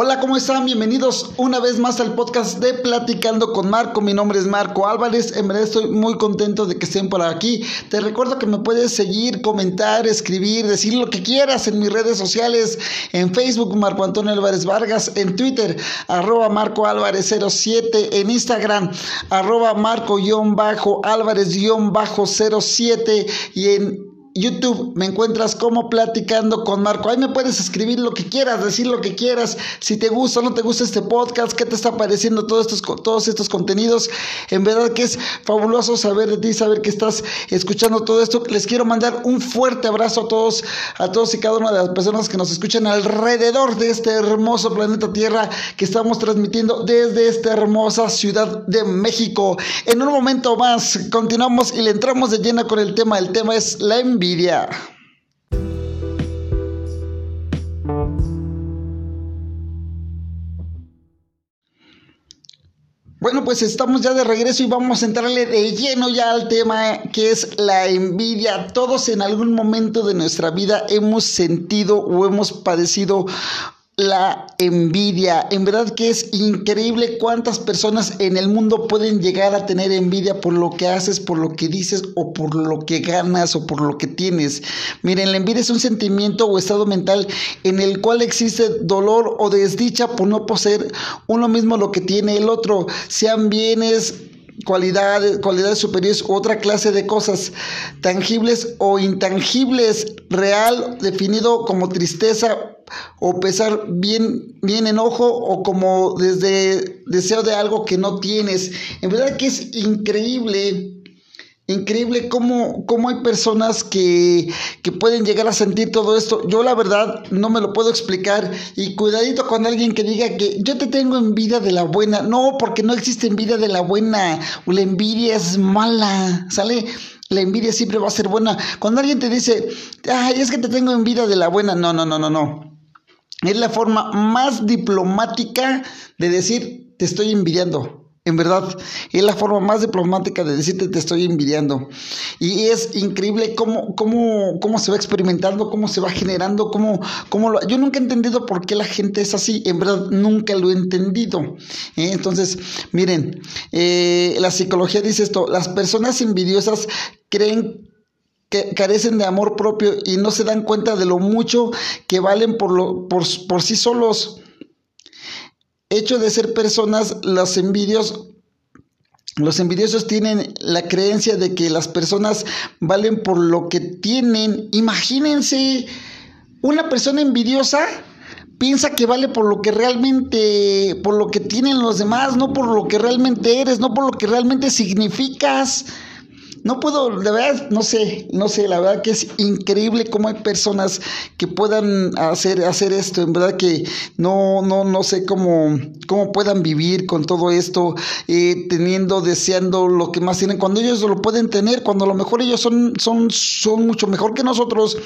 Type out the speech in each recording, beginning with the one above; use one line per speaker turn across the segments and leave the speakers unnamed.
Hola, ¿cómo están? Bienvenidos una vez más al podcast de Platicando con Marco. Mi nombre es Marco Álvarez. En verdad estoy muy contento de que estén por aquí. Te recuerdo que me puedes seguir, comentar, escribir, decir lo que quieras en mis redes sociales. En Facebook, Marco Antonio Álvarez Vargas. En Twitter, arroba Marco Álvarez 07. En Instagram, arroba Marco-Álvarez-07. Y en YouTube me encuentras como platicando con Marco. Ahí me puedes escribir lo que quieras, decir lo que quieras. Si te gusta o no te gusta este podcast, qué te está pareciendo todos estos, todos estos contenidos. En verdad que es fabuloso saber de ti, saber que estás escuchando todo esto. Les quiero mandar un fuerte abrazo a todos, a todos y cada una de las personas que nos escuchan alrededor de este hermoso planeta Tierra que estamos transmitiendo desde esta hermosa ciudad de México. En un momento más continuamos y le entramos de llena con el tema. El tema es la envidia bueno, pues estamos ya de regreso y vamos a entrarle de lleno ya al tema que es la envidia. Todos en algún momento de nuestra vida hemos sentido o hemos padecido la envidia. En verdad que es increíble cuántas personas en el mundo pueden llegar a tener envidia por lo que haces, por lo que dices o por lo que ganas o por lo que tienes. Miren, la envidia es un sentimiento o estado mental en el cual existe dolor o desdicha por no poseer uno mismo lo que tiene el otro, sean bienes, cualidades, cualidades superiores u otra clase de cosas tangibles o intangibles, real, definido como tristeza o pesar bien, bien enojo o como desde deseo de algo que no tienes. En verdad que es increíble Increíble cómo, cómo hay personas que, que, pueden llegar a sentir todo esto. Yo la verdad no me lo puedo explicar. Y cuidadito con alguien que diga que yo te tengo envidia de la buena. No, porque no existe envidia de la buena. La envidia es mala. ¿Sale? La envidia siempre va a ser buena. Cuando alguien te dice, ay, es que te tengo envidia de la buena. No, no, no, no, no. Es la forma más diplomática de decir, te estoy envidiando. En verdad, es la forma más diplomática de decirte te estoy envidiando. Y es increíble cómo, cómo, cómo se va experimentando, cómo se va generando, cómo, cómo lo... Yo nunca he entendido por qué la gente es así. En verdad, nunca lo he entendido. ¿eh? Entonces, miren, eh, la psicología dice esto, las personas envidiosas creen que carecen de amor propio y no se dan cuenta de lo mucho que valen por, lo, por, por sí solos hecho de ser personas, los envidios los envidiosos tienen la creencia de que las personas valen por lo que tienen. Imagínense, una persona envidiosa piensa que vale por lo que realmente, por lo que tienen los demás, no por lo que realmente eres, no por lo que realmente significas. No puedo, de verdad, no sé, no sé, la verdad que es increíble cómo hay personas que puedan hacer, hacer esto, en verdad que no, no, no sé cómo, cómo puedan vivir con todo esto, eh, teniendo, deseando lo que más tienen, cuando ellos lo pueden tener, cuando a lo mejor ellos son, son, son mucho mejor que nosotros,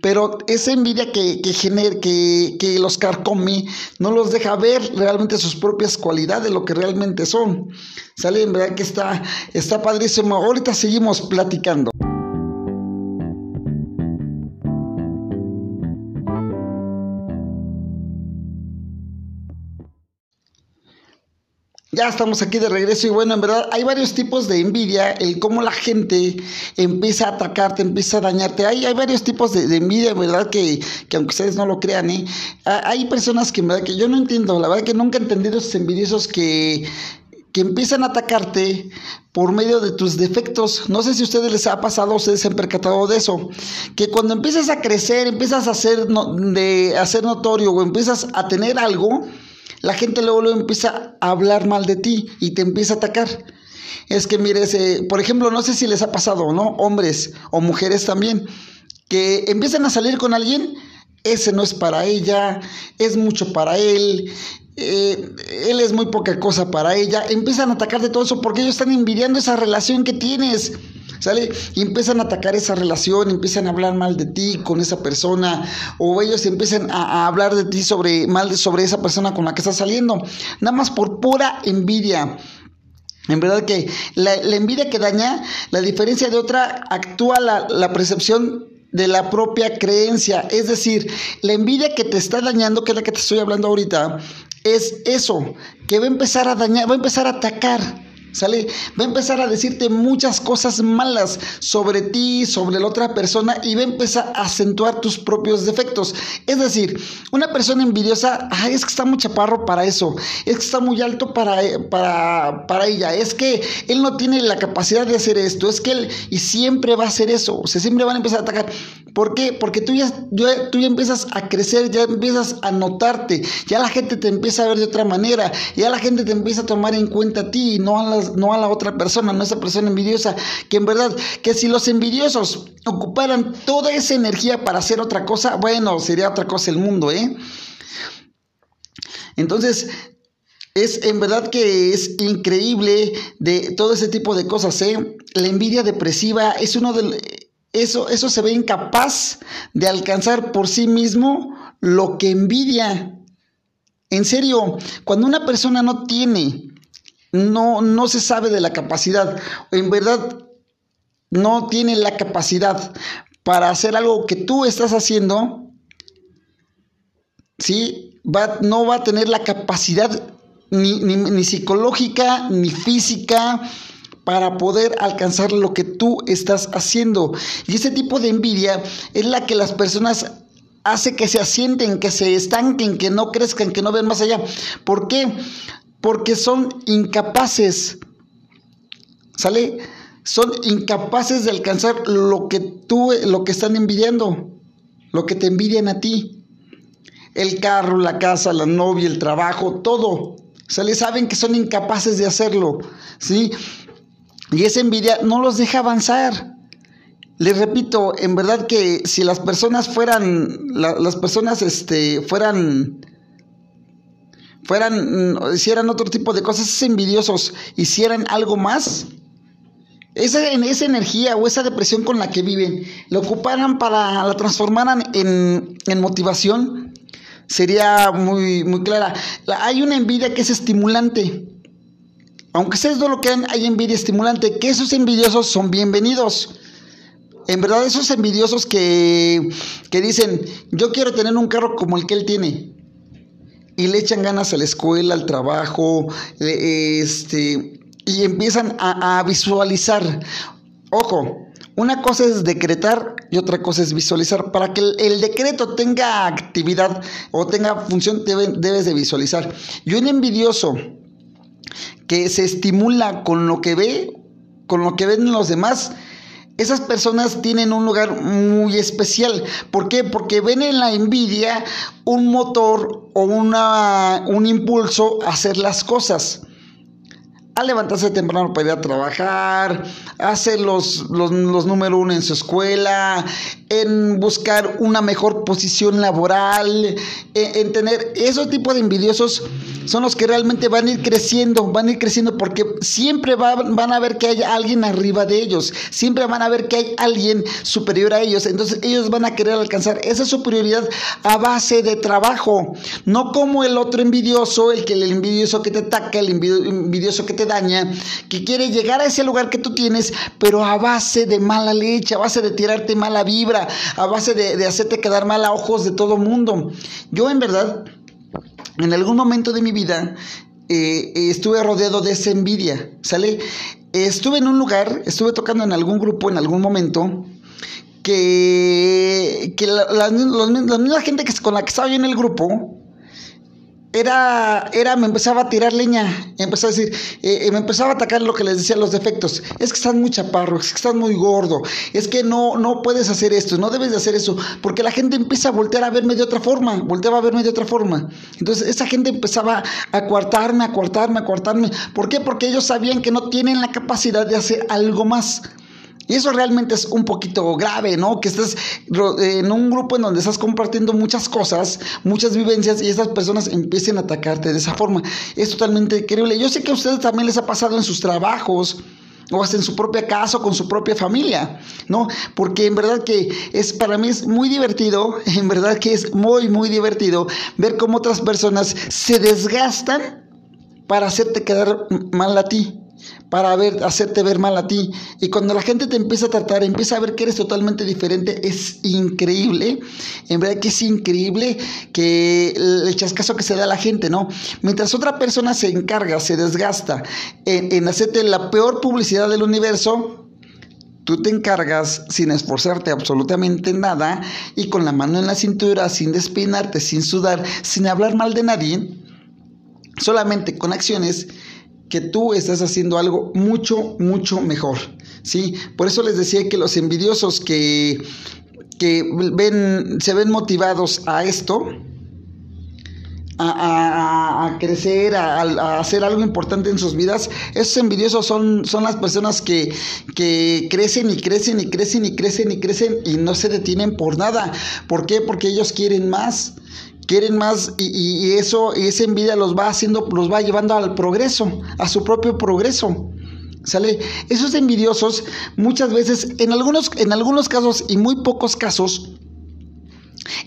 pero esa envidia que, que genera, que, que los carcome, no los deja ver realmente sus propias cualidades, lo que realmente son. Sale, en verdad que está, está padrísimo. Ahorita seguimos platicando. Ya estamos aquí de regreso y bueno, en verdad hay varios tipos de envidia, el cómo la gente empieza a atacarte, empieza a dañarte. Hay, hay varios tipos de, envidia, en verdad, que, que, aunque ustedes no lo crean, ¿eh? hay personas que en verdad que yo no entiendo, la verdad que nunca he entendido esos envidiosos que que empiezan a atacarte por medio de tus defectos. No sé si a ustedes les ha pasado, ustedes se han percatado de eso, que cuando empiezas a crecer, empiezas a hacer, de, notorio o empiezas a tener algo, la gente luego, luego empieza a hablar mal de ti y te empieza a atacar. Es que mires, por ejemplo, no sé si les ha pasado, ¿no? Hombres o mujeres también, que empiezan a salir con alguien, ese no es para ella, es mucho para él, eh, él es muy poca cosa para ella, empiezan a atacar de todo eso porque ellos están envidiando esa relación que tienes, ¿sale? Y empiezan a atacar esa relación, empiezan a hablar mal de ti con esa persona, o ellos empiezan a, hablar de ti sobre, mal sobre esa persona con la que estás saliendo, nada más por pura envidia. En verdad que la, envidia que daña, la diferencia de otra, actúa la, la percepción de la propia creencia. Es decir, la envidia que te está dañando, que es la que te estoy hablando ahorita, es eso, que va a empezar a dañar, va a empezar a atacar ¿Sale? Va a empezar a decirte muchas cosas malas sobre ti, sobre la otra persona y va a empezar a acentuar tus propios defectos. Es decir, una persona envidiosa, es que está muy chaparro para eso, es que está muy alto para, para, para ella, es que él no tiene la capacidad de hacer esto, es que él y siempre va a hacer eso, o sea, siempre van a empezar a atacar. ¿Por qué? Porque tú ya, tú ya empiezas a crecer, ya empiezas a notarte, ya la gente te empieza a ver de otra manera, ya la gente te empieza a tomar en cuenta a ti y no a las no a la otra persona, no a esa persona envidiosa, que en verdad, que si los envidiosos ocuparan toda esa energía para hacer otra cosa, bueno, sería otra cosa el mundo, ¿eh? Entonces, es en verdad que es increíble de todo ese tipo de cosas, ¿eh? La envidia depresiva es uno de eso, eso se ve incapaz de alcanzar por sí mismo lo que envidia. En serio, cuando una persona no tiene no, no se sabe de la capacidad. En verdad, no tiene la capacidad para hacer algo que tú estás haciendo, ¿sí? Va, no va a tener la capacidad ni, ni, psicológica ni física para poder alcanzar lo que tú estás haciendo. Y ese tipo de envidia es la que las personas hace que se asienten, que se estanquen, que no crezcan, que no ven más allá. ¿Por qué? Porque son incapaces, ¿sale? Son incapaces de alcanzar lo que tú, lo que están envidiando, lo que te envidian a ti. El carro, la casa, la novia, el trabajo, todo. ¿Sale? Saben que son incapaces de hacerlo, ¿sí? Y esa envidia no los deja avanzar. Les repito, en verdad que si las personas fueran, las personas este, fueran fueran, mm, hicieran otro tipo de cosas, envidiosos hicieran algo más, esa, esa energía o esa depresión con la que viven, la ocuparan para, la transformaran en, en motivación, sería muy, muy clara. hay una envidia que es estimulante. Aunque sea lo que hay envidia estimulante, que esos envidiosos son bienvenidos. En verdad, esos envidiosos que, que dicen, yo quiero tener un carro como el que él tiene y le echan ganas a la escuela, al trabajo, este, y empiezan a, visualizar. Ojo, una cosa es decretar y otra cosa es visualizar. Para que el, decreto tenga actividad o tenga función, debes de visualizar. Y un envidioso que se estimula con lo que ve, con lo que ven los demás, esas personas tienen un lugar muy especial. ¿Por qué? Porque ven en la envidia un motor o una, un impulso a hacer las cosas a levantarse temprano para ir a trabajar, a hacer los, los, los número uno en su escuela, en buscar una mejor posición laboral, en, tener esos tipos de envidiosos son los que realmente van a ir creciendo, van a ir creciendo porque siempre van a ver que hay alguien arriba de ellos, siempre van a ver que hay alguien superior a ellos, entonces ellos van a querer alcanzar esa superioridad a base de trabajo, no como el otro envidioso, el que el envidioso que te ataca, el envidioso que te daña, que quiere llegar a ese lugar que tú tienes, pero a base de mala leche, a base de tirarte mala vibra, a base de, hacerte quedar mal a ojos de todo mundo. Yo en verdad, en algún momento de mi vida, eh, estuve rodeado de esa envidia, ¿sale? Estuve en un lugar, estuve tocando en algún grupo en algún momento, que, que la, la, misma gente que, con la que estaba yo en el grupo, era, era, me empezaba a tirar leña, empezaba a decir, eh, eh, me empezaba a atacar lo que les decía los defectos. Es que estás muy chaparro, es que estás muy gordo, es que no, no puedes hacer esto, no debes de hacer eso, porque la gente empieza a voltear a verme de otra forma, volteaba a verme de otra forma. Entonces esa gente empezaba a coartarme, a coartarme, a coartarme. ¿Por qué? Porque ellos sabían que no tienen la capacidad de hacer algo más. Y eso realmente es un poquito grave, ¿no? Que estés en un grupo en donde estás compartiendo muchas cosas, muchas vivencias y esas personas empiecen a atacarte de esa forma. Es totalmente increíble. Yo sé que a ustedes también les ha pasado en sus trabajos o hasta en su propia casa o con su propia familia, ¿no? Porque en verdad que es para mí es muy divertido, en verdad que es muy muy divertido ver cómo otras personas se desgastan para hacerte quedar mal a ti para ver, hacerte ver mal a ti. Y cuando la gente te empieza a tratar, empieza a ver que eres totalmente diferente, es increíble. En verdad que es increíble que el chascazo que se da a la gente, ¿no? Mientras otra persona se encarga, se desgasta en, en hacerte la peor publicidad del universo, Tú te encargas sin esforzarte absolutamente nada y con la mano en la cintura, sin despeinarte, sin sudar, sin hablar mal de nadie, solamente con acciones que tú estás haciendo algo mucho, mucho mejor. ¿sí? Por eso les decía que los envidiosos que, que ven, se ven motivados a esto, a, crecer, a, hacer algo importante en sus vidas, esos envidiosos son, son las personas que, que crecen y crecen y crecen y crecen y crecen y no se detienen por nada. ¿Por qué? Porque ellos quieren más quieren más y, y, eso y esa envidia los va haciendo los va llevando al progreso a su propio progreso sale esos envidiosos muchas veces en algunos en algunos casos y muy pocos casos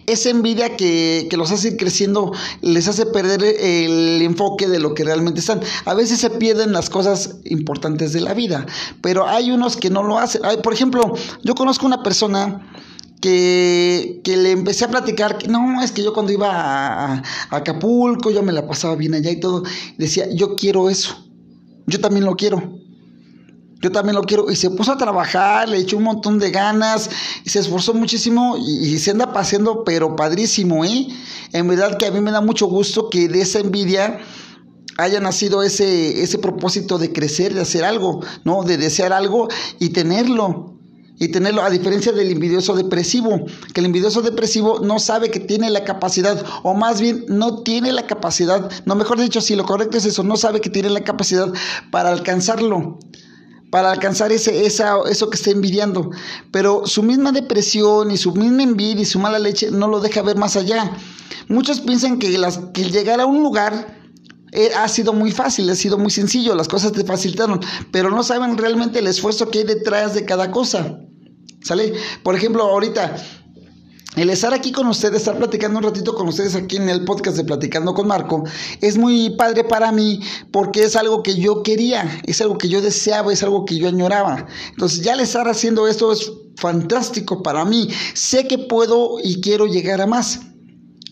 esa envidia que, los hace ir creciendo les hace perder el enfoque de lo que realmente están. A veces se pierden las cosas importantes de la vida, pero hay unos que no lo hacen. por ejemplo, yo conozco una persona que, le empecé a platicar que no, es que yo cuando iba a, a, Acapulco, yo me la pasaba bien allá y todo, decía, yo quiero eso, yo también lo quiero yo también lo quiero. Y se puso a trabajar, le echó un montón de ganas, y se esforzó muchísimo y, se anda paseando, pero padrísimo, ¿eh? En verdad que a mí me da mucho gusto que de esa envidia haya nacido ese, ese propósito de crecer, de hacer algo, ¿no? De desear algo y tenerlo. Y tenerlo, a diferencia del envidioso depresivo, que el envidioso depresivo no sabe que tiene la capacidad, o más bien no tiene la capacidad, no mejor dicho, si lo correcto es eso, no sabe que tiene la capacidad para alcanzarlo para alcanzar ese, esa, eso que está envidiando. Pero su misma depresión y su misma envidia y su mala leche no lo deja ver más allá. Muchos piensan que, las, que llegar a un lugar eh, ha sido muy fácil, ha sido muy sencillo, las cosas te facilitaron, pero no saben realmente el esfuerzo que hay detrás de cada cosa. Por ejemplo, ahorita el estar aquí con ustedes, estar platicando un ratito con ustedes aquí en el podcast de Platicando con Marco, es muy padre para mí porque es algo que yo quería, es algo que yo deseaba, es algo que yo añoraba. Entonces ya el estar haciendo esto es fantástico para mí. Sé que puedo y quiero llegar a más.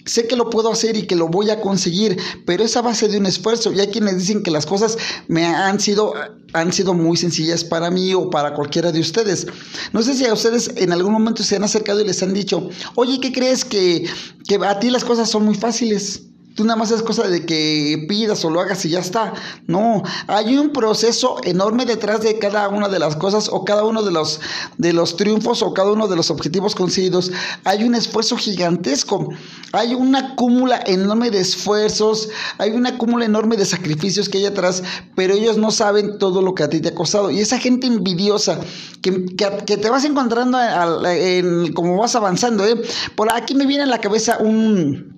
Sé que lo puedo hacer y que lo voy a conseguir, pero es a base de un esfuerzo. Y hay quienes dicen que las cosas me han sido, han sido muy sencillas para mí o para cualquiera de ustedes. No sé si a ustedes en algún momento se han acercado y les han dicho, oye, ¿qué crees que, que a ti las cosas son muy fáciles? Tú nada más es cosa de que pidas o lo hagas y ya está. No, hay un proceso enorme detrás de cada una de las cosas o cada uno de los, de los triunfos o cada uno de los objetivos conseguidos. Hay un esfuerzo gigantesco. Hay una cúmula enorme de esfuerzos, hay una cúmula enorme de sacrificios que hay atrás, pero ellos no saben todo lo que a ti te ha costado. Y esa gente envidiosa que, que, te vas encontrando en, como vas avanzando. ¿eh? Por aquí me viene a la cabeza un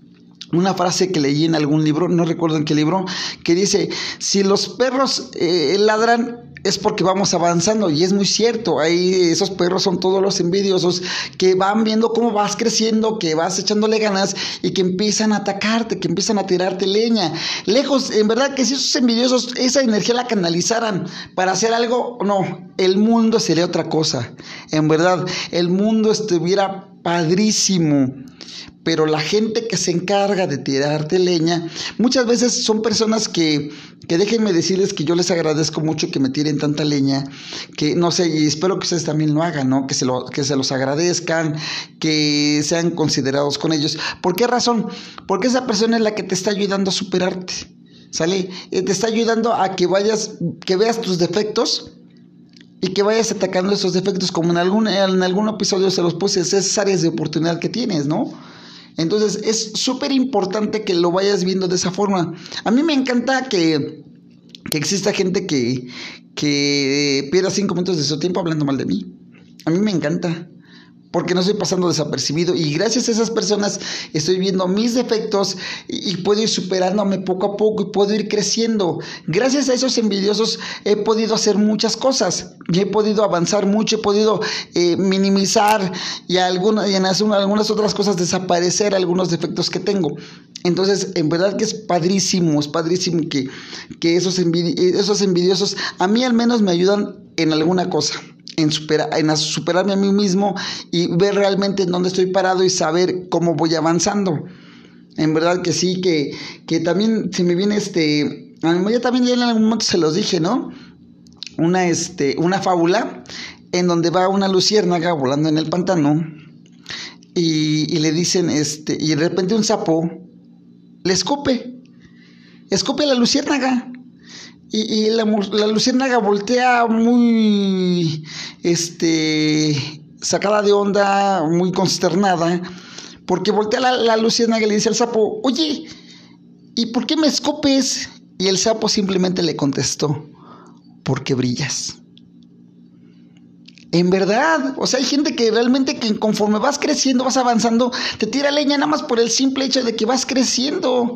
una frase que leí en algún libro, no recuerdo en qué libro, que dice, si los perros eh, ladran es porque vamos avanzando y es muy cierto, ahí esos perros son todos los envidiosos que van viendo cómo vas creciendo, que vas echándole ganas y que empiezan a atacarte, que empiezan a tirarte leña. Lejos, en verdad que si esos envidiosos esa energía la canalizaran para hacer algo, no, el mundo sería otra cosa. En verdad, el mundo estuviera padrísimo pero la gente que se encarga de tirarte leña, muchas veces son personas que, que déjenme decirles que yo les agradezco mucho que me tiren tanta leña, que no sé, y espero que ustedes también lo hagan, ¿no? Que se, lo, que se los agradezcan, que sean considerados con ellos. ¿Por qué razón? Porque esa persona es la que te está ayudando a superarte, ¿sale? Eh, te está ayudando a que vayas, que veas tus defectos y que vayas atacando esos defectos, como en algún, en algún episodio se los puse, esas áreas de oportunidad que tienes, ¿no? Entonces es súper importante que lo vayas viendo de esa forma. A mí me encanta que, que exista gente que, que pierda cinco minutos de su tiempo hablando mal de mí. A mí me encanta porque no estoy pasando desapercibido y gracias a esas personas estoy viendo mis defectos y, puedo ir superándome poco a poco y puedo ir creciendo. Gracias a esos envidiosos he podido hacer muchas cosas y he podido avanzar mucho, he podido eh, minimizar y, alguna, y en algunas otras cosas desaparecer algunos defectos que tengo. Entonces, en verdad que es padrísimo, es padrísimo que, que esos, esos envidiosos a mí al menos me ayudan en alguna cosa. En, en superarme a mí mismo y ver realmente en dónde estoy parado y saber cómo voy avanzando. En verdad que sí, que, que también se me viene este, ya también ya en algún momento se los dije, ¿no? Una, este, una fábula en donde va una luciérnaga volando en el pantano y, y le dicen, este, y de repente un sapo le escupe, escupe a la luciérnaga. Y, la, la, luciérnaga voltea muy, este, sacada de onda, muy consternada, porque voltea la, la luciérnaga y le dice al sapo, oye, ¿y por qué me escupes? Y el sapo simplemente le contestó, porque brillas. En verdad, o sea, hay gente que realmente que conforme vas creciendo, vas avanzando, te tira leña nada más por el simple hecho de que vas creciendo.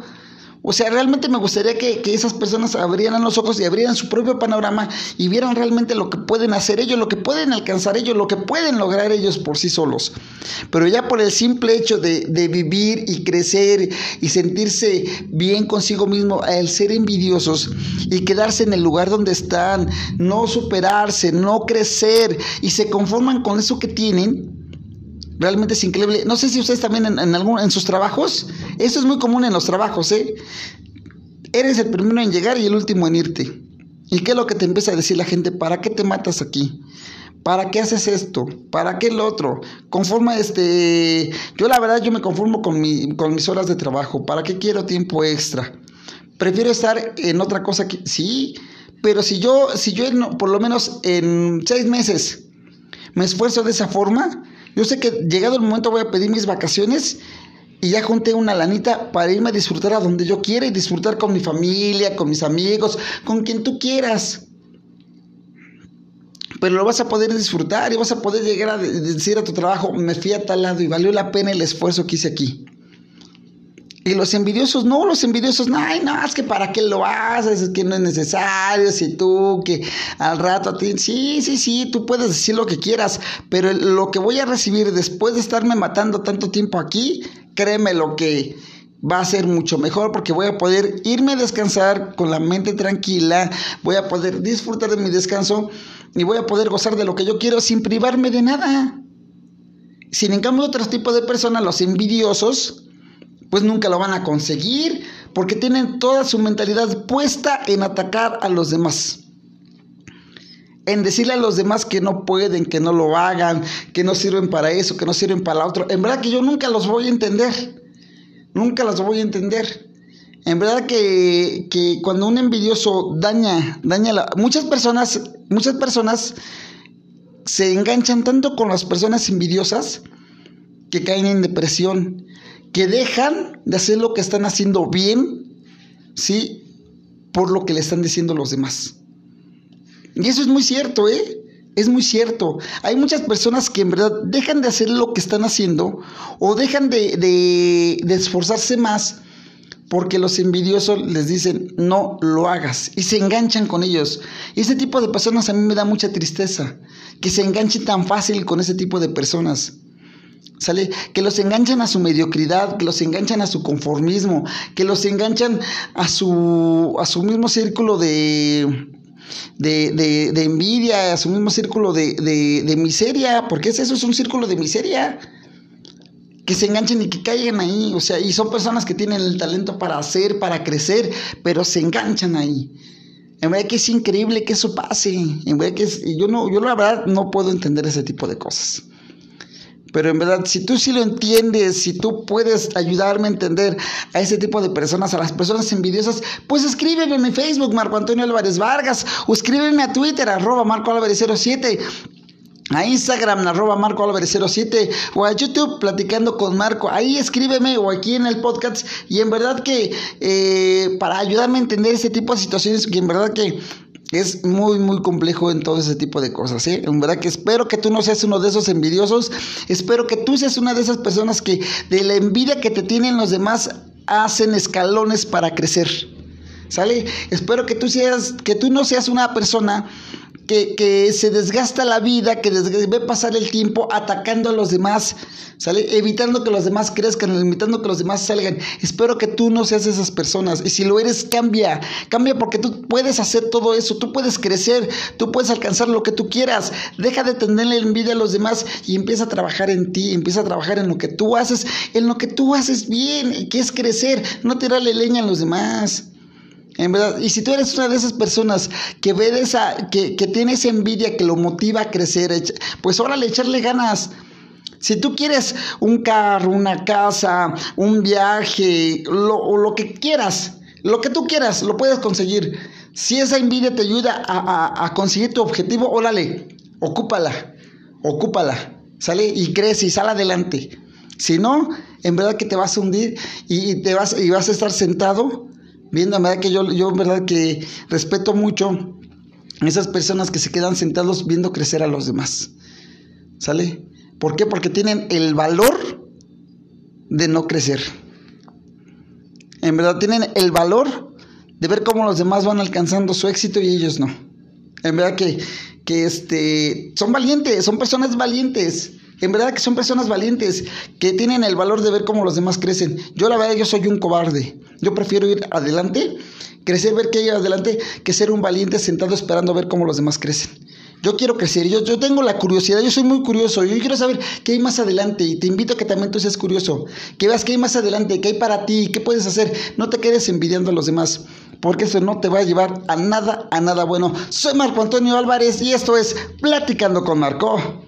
O sea, realmente me gustaría que, esas personas abrieran los ojos y abrieran su propio panorama y vieran realmente lo que pueden hacer ellos, lo que pueden alcanzar ellos, lo que pueden lograr ellos por sí solos. Pero ya por el simple hecho de, de vivir y crecer y sentirse bien consigo mismo, al ser envidiosos y quedarse en el lugar donde están, no superarse, no crecer y se conforman con eso que tienen, Realmente es increíble. No sé si ustedes también en, algún, en sus trabajos, eso es muy común en los trabajos, ¿eh? Eres el primero en llegar y el último en irte. ¿Y qué es lo que te empieza a decir la gente? ¿Para qué te matas aquí? ¿Para qué haces esto? ¿Para qué lo otro? Conforma este... Yo la verdad yo me conformo con, mi, con mis horas de trabajo. ¿Para qué quiero tiempo extra? Prefiero estar en otra cosa que... Sí, pero si yo, si yo por lo menos en seis meses me esfuerzo de esa forma, yo sé que llegado el momento voy a pedir mis vacaciones y ya junté una lanita para irme a disfrutar a donde yo quiera y disfrutar con mi familia, con mis amigos, con quien tú quieras. Pero lo vas a poder disfrutar y vas a poder llegar a decir a tu trabajo, me fui a tal lado y valió la pena el esfuerzo que hice aquí. Y los envidiosos, no, los envidiosos, no, ay, no, es que para qué lo haces, es que no es necesario, si tú, que al rato a ti, sí, sí, sí, tú puedes decir lo que quieras, pero lo que voy a recibir después de estarme matando tanto tiempo aquí, créeme lo que va a ser mucho mejor porque voy a poder irme a descansar con la mente tranquila, voy a poder disfrutar de mi descanso y voy a poder gozar de lo que yo quiero sin privarme de nada. Sin en cambio otro tipo de personas, los envidiosos, pues nunca lo van a conseguir porque tienen toda su mentalidad puesta en atacar a los demás. En decirle a los demás que no pueden, que no lo hagan, que no sirven para eso, que no sirven para lo otro. En verdad que yo nunca los voy a entender. Nunca los voy a entender. En verdad que, cuando un envidioso daña, daña la, muchas personas, muchas personas se enganchan tanto con las personas envidiosas que caen en depresión que dejan de hacer lo que están haciendo bien, ¿sí? Por lo que le están diciendo los demás. Y eso es muy cierto, ¿eh? Es muy cierto. Hay muchas personas que en verdad dejan de hacer lo que están haciendo o dejan de, de, esforzarse más porque los envidiosos les dicen no lo hagas y se enganchan con ellos. Y ese tipo de personas a mí me da mucha tristeza, que se enganchen tan fácil con ese tipo de personas. ¿Sale? Que los enganchan a su mediocridad, que los enganchan a su conformismo, que los enganchan a su, a su mismo círculo de, de, de, envidia, a su mismo círculo de, de, miseria, porque es eso, es un círculo de miseria. Que se enganchen y que caigan ahí, o sea, y son personas que tienen el talento para hacer, para crecer, pero se enganchan ahí. En verdad que es increíble que eso pase. En verdad que yo no, yo la verdad no puedo entender ese tipo de cosas. Pero en verdad, si tú sí lo entiendes, si tú puedes ayudarme a entender a ese tipo de personas, a las personas envidiosas, pues escríbeme en mi Facebook, Marco Antonio Álvarez Vargas, o escríbeme a Twitter, arroba Marco Álvarez 07 a Instagram, arroba Marco Álvarez 07, o a YouTube, platicando con Marco. Ahí escríbeme, o aquí en el podcast. Y en verdad que eh, para ayudarme a entender ese tipo de situaciones, que en verdad que es muy, muy complejo en todo ese tipo de cosas, ¿eh? En verdad que espero que tú no seas uno de esos envidiosos. Espero que tú seas una de esas personas que de la envidia que te tienen los demás hacen escalones para crecer. ¿Sale? Espero que tú seas, que tú no seas una persona que, que, se desgasta la vida, que ve pasar el tiempo atacando a los demás. Evitando que los demás crezcan, evitando que los demás salgan. Espero que tú no seas esas personas. Y si lo eres, cambia. Cambia porque tú puedes hacer todo eso, tú puedes crecer, tú puedes alcanzar lo que tú quieras. Deja de tenerle envidia a los demás y empieza a trabajar en ti, empieza a trabajar en lo que tú haces, en lo que tú haces bien, que es crecer, no tirarle leña a los demás. En verdad, y si tú eres una de esas personas que ve esa, que, que tiene esa envidia que lo motiva a crecer, pues órale, echarle ganas. Si tú quieres un carro, una casa, un viaje, lo, lo que quieras, lo que tú quieras, lo puedes conseguir. Si esa envidia te ayuda a, a, conseguir tu objetivo, órale, ocúpala, ocúpala, sale y crece y sale adelante. Si no, en verdad que te vas a hundir y, y te vas, y vas a estar sentado viendo, en verdad que yo, yo verdad que respeto mucho esas personas que se quedan sentados viendo crecer a los demás. ¿Sale? ¿Por qué? Porque tienen el valor de no crecer. En verdad tienen el valor de ver cómo los demás van alcanzando su éxito y ellos no. En verdad que, que este, son valientes, son personas valientes. En verdad que son personas valientes que tienen el valor de ver cómo los demás crecen. Yo la verdad yo soy un cobarde. Yo prefiero ir adelante, crecer, ver que hay adelante, que ser un valiente sentado esperando ver cómo los demás crecen. Yo quiero crecer, yo, yo tengo la curiosidad, yo soy muy curioso, yo quiero saber qué hay más adelante y te invito a que también tú seas curioso, que veas qué hay más adelante, qué hay para ti, qué puedes hacer, no te quedes envidiando a los demás, porque eso no te va a llevar a nada, a nada bueno. Soy Marco Antonio Álvarez y esto es Platicando con Marco.